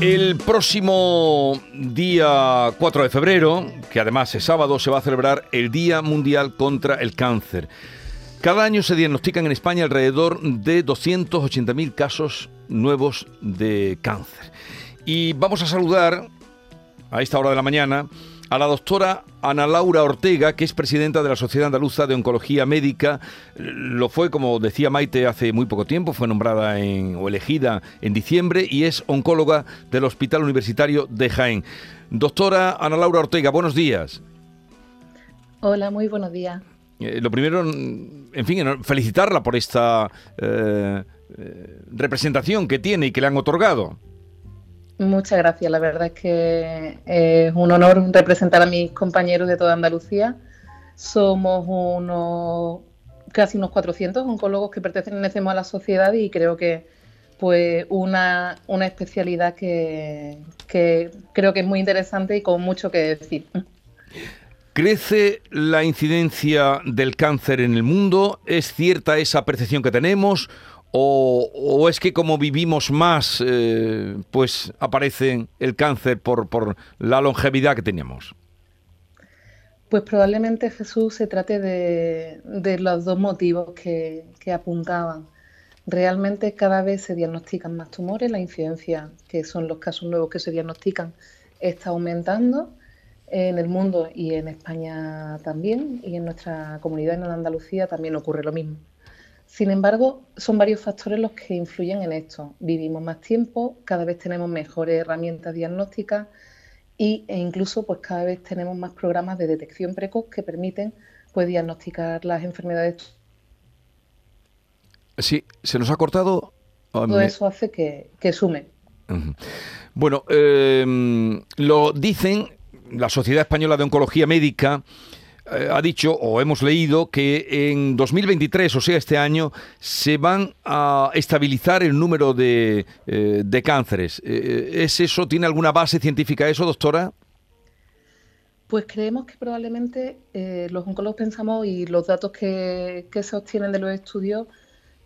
El próximo día 4 de febrero, que además es sábado, se va a celebrar el Día Mundial contra el Cáncer. Cada año se diagnostican en España alrededor de 280.000 casos nuevos de cáncer. Y vamos a saludar a esta hora de la mañana a la doctora Ana Laura Ortega, que es presidenta de la Sociedad Andaluza de Oncología Médica. Lo fue, como decía Maite, hace muy poco tiempo, fue nombrada o elegida en diciembre y es oncóloga del Hospital Universitario de Jaén. Doctora Ana Laura Ortega, buenos días. Hola, muy buenos días. Eh, lo primero, en fin, felicitarla por esta eh, eh, representación que tiene y que le han otorgado. Muchas gracias. La verdad es que es un honor representar a mis compañeros de toda Andalucía. Somos unos casi unos 400 oncólogos que pertenecemos a la sociedad y creo que pues una, una especialidad que, que creo que es muy interesante y con mucho que decir. ¿Crece la incidencia del cáncer en el mundo? ¿Es cierta esa percepción que tenemos? O, es que como vivimos más, eh, pues aparece el cáncer por, la longevidad que teníamos? Pues probablemente Jesús se trate de, los dos motivos que, apuntaban. Realmente cada vez se diagnostican más tumores, la incidencia, que son los casos nuevos que se diagnostican, está aumentando en el mundo y en España también, y en nuestra comunidad en Andalucía también ocurre lo mismo. Sin embargo, son varios factores los que influyen en esto. Vivimos más tiempo, cada vez tenemos mejores herramientas diagnósticas e incluso pues cada vez tenemos más programas de detección precoz que permiten pues diagnosticar las enfermedades. Sí, se nos ha cortado. Todo eso hace que, sume. Bueno, em, lo dicen la Sociedad Española de Oncología Médica ha dicho o hemos leído que en 2023, o sea, este año, se van a estabilizar el número de, eh, de cánceres. Eh, ¿Es eso? ¿Tiene alguna base científica eso, doctora? Pues creemos que probablemente los oncólogos pensamos y los datos que, que se obtienen de los estudios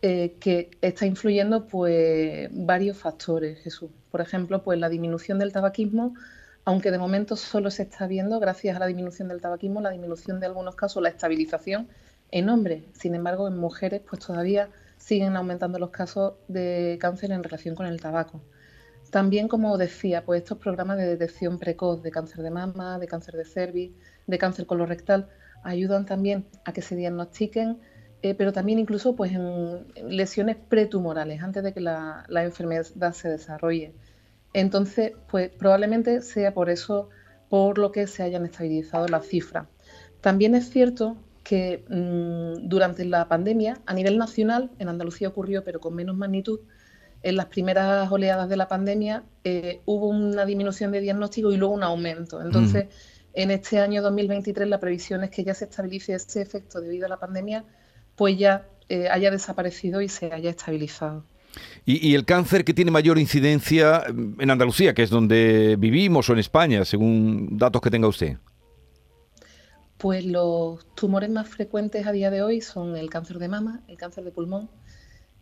que está influyendo pues varios factores, Jesús. Por ejemplo, pues la disminución del tabaquismo aunque de momento solo se está viendo, gracias a la disminución del tabaquismo, la disminución de algunos casos, la estabilización en hombres. Sin embargo, en mujeres, pues todavía siguen aumentando los casos de cáncer en relación con el tabaco. También, como decía, pues estos programas de detección precoz de cáncer de mama, de cáncer de cervix, de cáncer colorectal, ayudan también a que se diagnostiquen, eh, pero también incluso pues en lesiones pretumorales, antes de que la enfermedad se desarrolle. Entonces, pues probablemente sea por eso por lo que se hayan estabilizado las cifras. También es cierto que mm, durante la pandemia, a nivel nacional, en Andalucía ocurrió, pero con menos magnitud, en las primeras oleadas de la pandemia eh, hubo una disminución de diagnóstico y luego un aumento. Entonces, en este año 2023 la previsión es que ya se estabilice ese efecto debido a la pandemia, pues ya eh, haya desaparecido y se haya estabilizado. Y, el cáncer que tiene mayor incidencia en Andalucía, que es donde vivimos, o en España, según datos que tenga usted. Pues los tumores más frecuentes a día de hoy son el cáncer de mama, el cáncer de pulmón,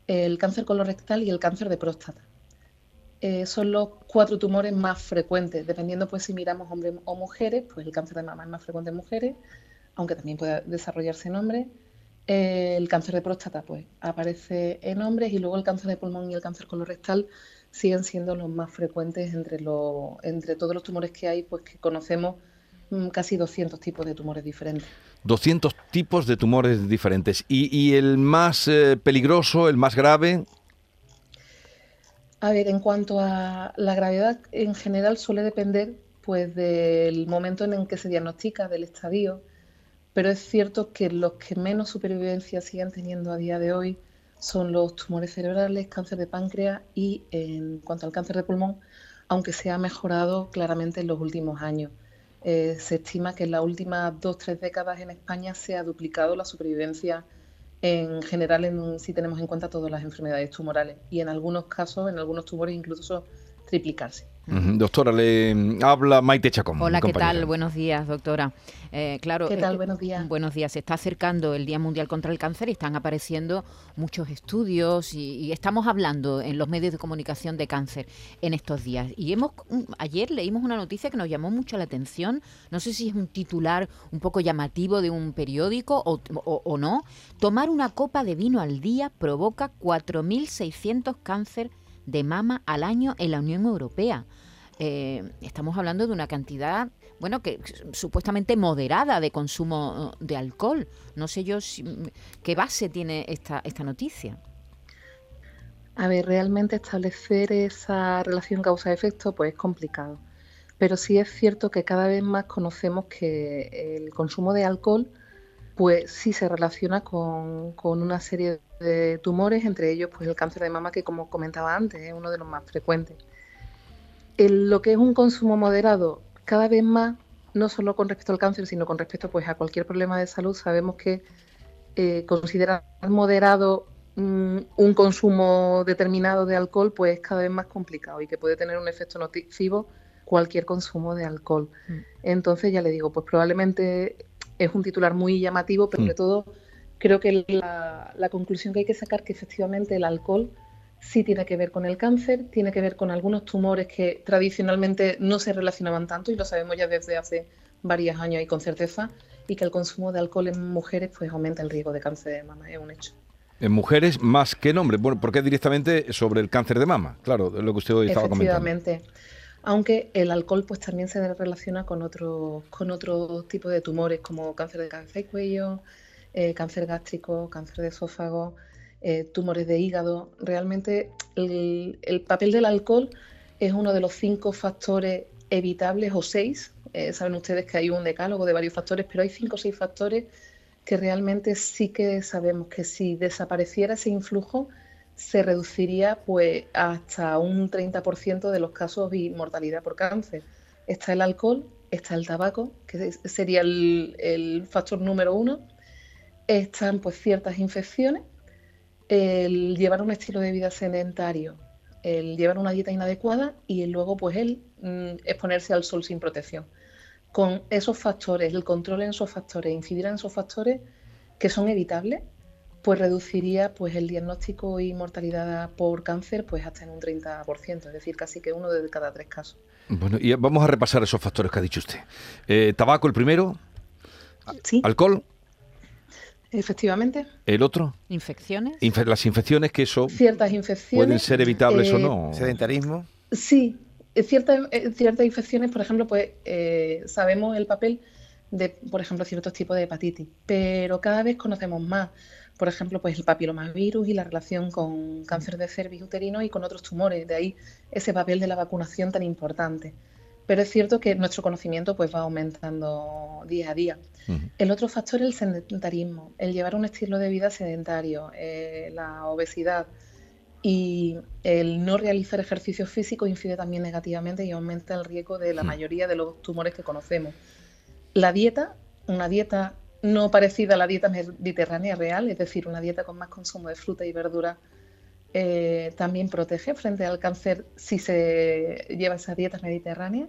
el cáncer colorectal y el cáncer de próstata. Eh, son los cuatro tumores más frecuentes, dependiendo pues si miramos hombres o mujeres, pues el cáncer de mama es más frecuente en mujeres, aunque también puede desarrollarse en hombres el cáncer de próstata pues aparece en hombres y luego el cáncer de pulmón y el cáncer colorectal siguen siendo los más frecuentes entre, los, entre todos los tumores que hay, pues que conocemos mm, casi 200 tipos de tumores diferentes. 200 tipos de tumores diferentes. ¿Y, el más eh, peligroso, el más grave? A ver, en cuanto a la gravedad, en general suele depender pues del momento en el que se diagnostica, del estadio pero es cierto que los que menos supervivencia siguen teniendo a día de hoy son los tumores cerebrales, cáncer de páncreas y en cuanto al cáncer de pulmón, aunque se ha mejorado claramente en los últimos años. Eh, se estima que en las últimas dos, tres décadas en España se ha duplicado la supervivencia en general si tenemos en cuenta todas las enfermedades tumorales y en algunos casos, en algunos tumores incluso triplicarse. Doctora, le habla Maite Chacón. Hola, ¿qué tal? Buenos días, doctora. Eh, claro, ¿Qué tal? buenos días. Buenos días. Se está acercando el Día Mundial contra el Cáncer y están apareciendo muchos estudios y, estamos hablando en los medios de comunicación de cáncer en estos días. Y hemos mm, ayer leímos una noticia que nos llamó mucho la atención. No sé si es un titular un poco llamativo de un periódico o, o no. Tomar una copa de vino al día provoca 4.600 cáncer de mama al año en la Unión Europea. Eh, estamos hablando de una cantidad, bueno, que supuestamente moderada de consumo de alcohol. No sé yo qué base tiene esta, esta noticia. A ver, realmente establecer esa relación causa-efecto pues es complicado. Pero sí es cierto que cada vez más conocemos que el consumo de alcohol pues sí se relaciona con, con, una serie de tumores, entre ellos pues el cáncer de mama que como comentaba antes es uno de los más frecuentes. lo que es un consumo moderado, cada vez más, no solo con respecto al cáncer, sino con respecto pues a cualquier problema de salud, sabemos que eh, considerar moderado mm, un consumo determinado de alcohol pues es cada vez más complicado y que puede tener un efecto nocivo cualquier consumo de alcohol. Mm. Entonces ya le digo, pues probablemente es un titular muy llamativo, pero sobre mm. todo creo que la, conclusión que hay que sacar que efectivamente el alcohol sí tiene que ver con el cáncer, tiene que ver con algunos tumores que tradicionalmente no se relacionaban tanto y lo sabemos ya desde hace varios años y con certeza, y que el consumo de alcohol en mujeres pues aumenta el riesgo de cáncer de mama, es un hecho. En mujeres más que en hombres, bueno, porque directamente sobre el cáncer de mama, claro, lo que usted hoy estaba comentando. Efectivamente aunque el alcohol pues también se relaciona con otros con otro tipo de tumores como cáncer de cabeza y cuello, eh, cáncer gástrico, cáncer de esófago, eh, tumores de hígado. Realmente el, papel del alcohol es uno de los cinco factores evitables o seis. Eh, saben ustedes que hay un decálogo de varios factores, pero hay cinco o seis factores que realmente sí que sabemos que si desapareciera ese influjo, se reduciría pues hasta un 30% de los casos de mortalidad por cáncer. Está el alcohol, está el tabaco, que sería el, factor número uno, están pues ciertas infecciones, el llevar un estilo de vida sedentario, el llevar una dieta inadecuada y luego pues el mm, exponerse al sol sin protección. Con esos factores, el control en esos factores, incidir en esos factores que son evitables, pues reduciría pues el diagnóstico y mortalidad por cáncer pues hasta en un 30%, es decir, casi que uno de cada tres casos. Bueno, y vamos a repasar esos factores que ha dicho usted. Eh, tabaco el primero, ¿Sí? alcohol. Efectivamente. ¿El otro? Infecciones. las infecciones que eso... Ciertas infecciones. ¿Pueden ser evitables o eh, no? Sedentarismo. Sí, ciertas, eh, ciertas infecciones, por ejemplo, pues sabemos el papel de, por ejemplo, ciertos tipos de hepatitis, pero cada vez conocemos más por ejemplo, pues el papilomavirus y la relación con cáncer de cervix uterino y con otros tumores, de ahí ese papel de la vacunación tan importante. Pero es cierto que nuestro conocimiento pues va aumentando día a día. El otro factor es el sedentarismo, el llevar un estilo de vida sedentario, eh, la obesidad y el no realizar ejercicio físico incide también negativamente y aumenta el riesgo de la mayoría de los tumores que conocemos. La dieta, una dieta no parecida a la dieta mediterránea real, es decir, una dieta con más consumo de fruta y verdura, eh, también protege frente al cáncer si se lleva esa dieta mediterránea.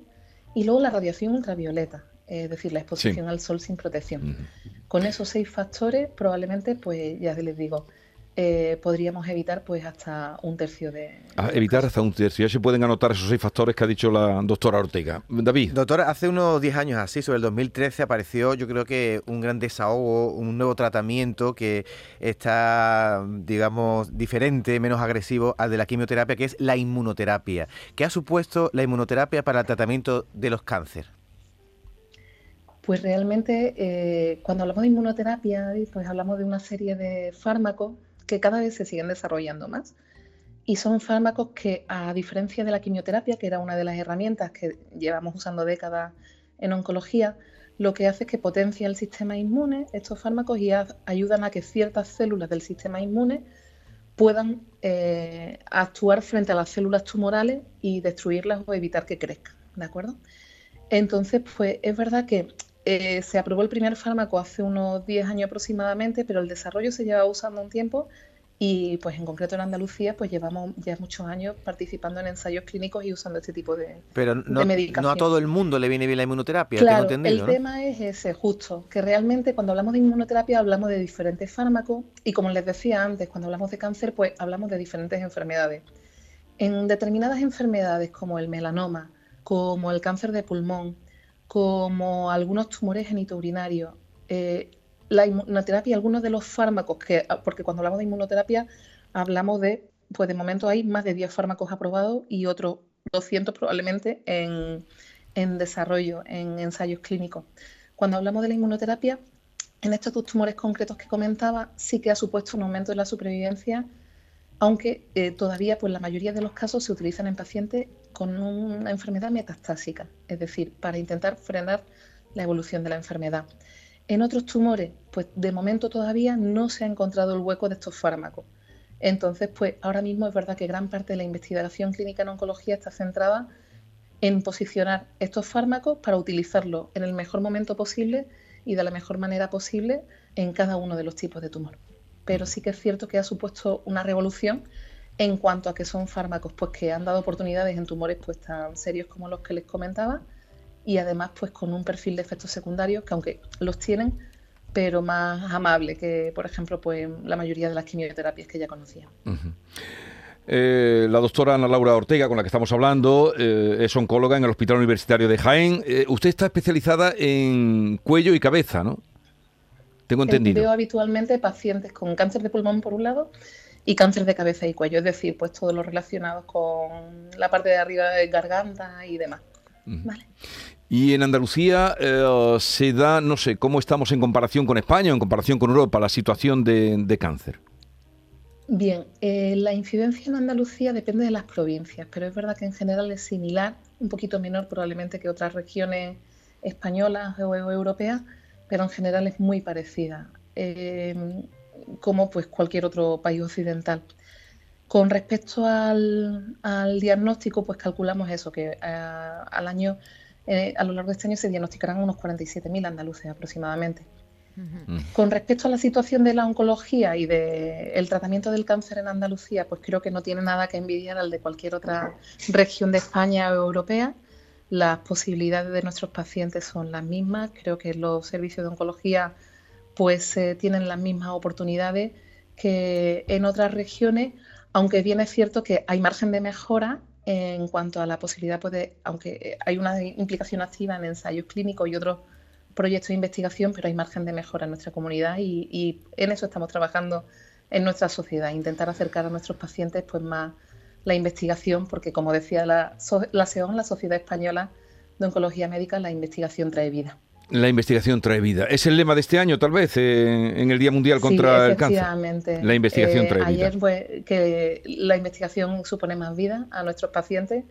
Y luego la radiación ultravioleta, es decir, la exposición al sol sin protección. Con esos seis factores, probablemente, pues ya les digo, eh, podríamos evitar pues hasta un tercio de... Ah, evitar hasta un tercio. Ya se pueden anotar esos seis factores que ha dicho la doctora Ortega. David. Doctora, hace unos 10 años así, sobre el 2013, apareció yo creo que un gran desahogo, un nuevo tratamiento que está, digamos, diferente, menos agresivo al de la quimioterapia, que es la inmunoterapia. ¿Qué ha supuesto la inmunoterapia para el tratamiento de los cánceres? Pues realmente eh, cuando hablamos de inmunoterapia, pues hablamos de una serie de fármacos que cada vez se siguen desarrollando más. Y son fármacos que, a diferencia de la quimioterapia, que era una de las herramientas que llevamos usando décadas en oncología, lo que hace es que potencia el sistema inmune, estos fármacos, y ayudan a que ciertas células del sistema inmune puedan eh, actuar frente a las células tumorales y destruirlas o evitar que crezcan, ¿de acuerdo? Entonces, pues es verdad que eh, se aprobó el primer fármaco hace unos 10 años aproximadamente, pero el desarrollo se lleva usando un tiempo Y pues en concreto en Andalucía pues llevamos ya muchos años participando en ensayos clínicos y usando este tipo de, Pero no, medicación. no a todo el mundo le viene bien la inmunoterapia, claro, tengo entendido. El tema es ese, justo, que realmente cuando hablamos de inmunoterapia hablamos de diferentes fármacos y como les decía antes, cuando hablamos de cáncer pues hablamos de diferentes enfermedades. En determinadas enfermedades como el melanoma, como el cáncer de pulmón, como algunos tumores genitourinarios, eh, la inmunoterapia, algunos de los fármacos que, ah, porque cuando hablamos de inmunoterapia hablamos de, pues de momento hay más de 10 fármacos aprobados y otros 200 probablemente en, en desarrollo, en ensayos clínicos. Cuando hablamos de la inmunoterapia, en estos dos tumores concretos que comentaba, sí que ha supuesto un aumento de la supervivencia, aunque eh, todavía pues la mayoría de los casos se utilizan en pacientes con una enfermedad metastásica, es decir, para intentar frenar la evolución de la enfermedad. En otros tumores, pues de momento todavía no se ha encontrado el hueco de estos fármacos. Entonces, pues ahora mismo es verdad que gran parte de la investigación clínica en oncología está centrada en posicionar estos fármacos para utilizarlos en el mejor momento posible y de la mejor manera posible en cada uno de los tipos de tumor. Pero sí que es cierto que ha supuesto una revolución en cuanto a que son fármacos pues, que han dado oportunidades en tumores pues, tan serios como los que les comentaba y además pues con un perfil de efectos secundarios que aunque los tienen, pero más amable que, por ejemplo, pues la mayoría de las quimioterapias que ya conocía. Eh, la doctora Ana Laura Ortega, con la que estamos hablando, eh, es oncóloga en el Hospital Universitario de Jaén. Eh, usted está especializada en cuello y cabeza, ¿no? Tengo entendido. Veo habitualmente pacientes con cáncer de pulmón por un lado y cáncer de cabeza y cuello, es decir, pues todo lo relacionado con la parte de arriba de garganta y demás. Vale. Y en Andalucía eh, se da, no sé, ¿cómo estamos en comparación con España o en comparación con Europa, la situación de, cáncer? Bien, eh, la incidencia en Andalucía depende de las provincias, pero es verdad que en general es similar, un poquito menor probablemente que otras regiones españolas o europeas, pero en general es muy parecida, eh, como pues cualquier otro país occidental. Con respecto al, diagnóstico, pues calculamos eso, que al año eh, a lo largo de este año se diagnosticarán unos 47.000 andaluces aproximadamente. Mm. Con respecto a la situación de la oncología y del tratamiento del cáncer en Andalucía, pues creo que no tiene nada que envidiar al de cualquier otra región de España o europea. Las posibilidades de nuestros pacientes son las mismas. Creo que los servicios de oncología pues eh, tienen las mismas oportunidades que en otras regiones, aunque bien es cierto que hay margen de mejora en cuanto a la posibilidad, pues, aunque hay una implicación activa en ensayos clínicos y otros proyectos de investigación, pero hay margen de mejora en nuestra comunidad y, en eso estamos trabajando en nuestra sociedad, intentar acercar a nuestros pacientes pues más la investigación, porque como decía la, la SEON, la Sociedad Española de Oncología Médica, la investigación trae vida. La investigación trae vida. Es el lema de este año, tal vez, eh, en el Día Mundial contra el Cáncer. La investigación trae vida. Ayer, pues, que la investigación supone más vida a nuestros pacientes,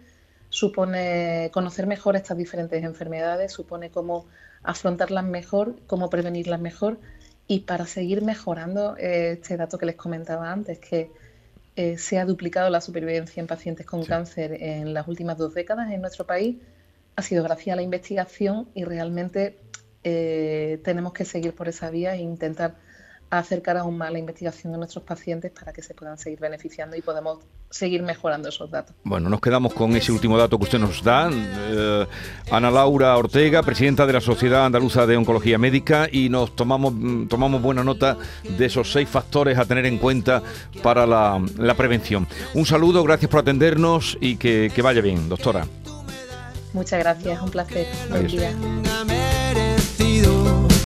supone conocer mejor estas diferentes enfermedades, supone cómo afrontarlas mejor, cómo prevenirlas mejor y para seguir mejorando eh, este dato que les comentaba antes, que eh, se ha duplicado la supervivencia en pacientes con cáncer en las últimas dos décadas en nuestro país, ha sido gracias a la investigación y realmente eh, tenemos que seguir por esa vía e intentar acercar aún más la investigación de nuestros pacientes para que se puedan seguir beneficiando y podamos seguir mejorando esos datos. Bueno, nos quedamos con ese último dato que usted nos da. Eh, Ana Laura Ortega, presidenta de la Sociedad Andaluza de Oncología Médica, y nos tomamos, mm, tomamos buena nota de esos seis factores a tener en cuenta para la, prevención. Un saludo, gracias por atendernos y que, vaya bien, doctora. Muchas gracias, un placer. Buen día olvido.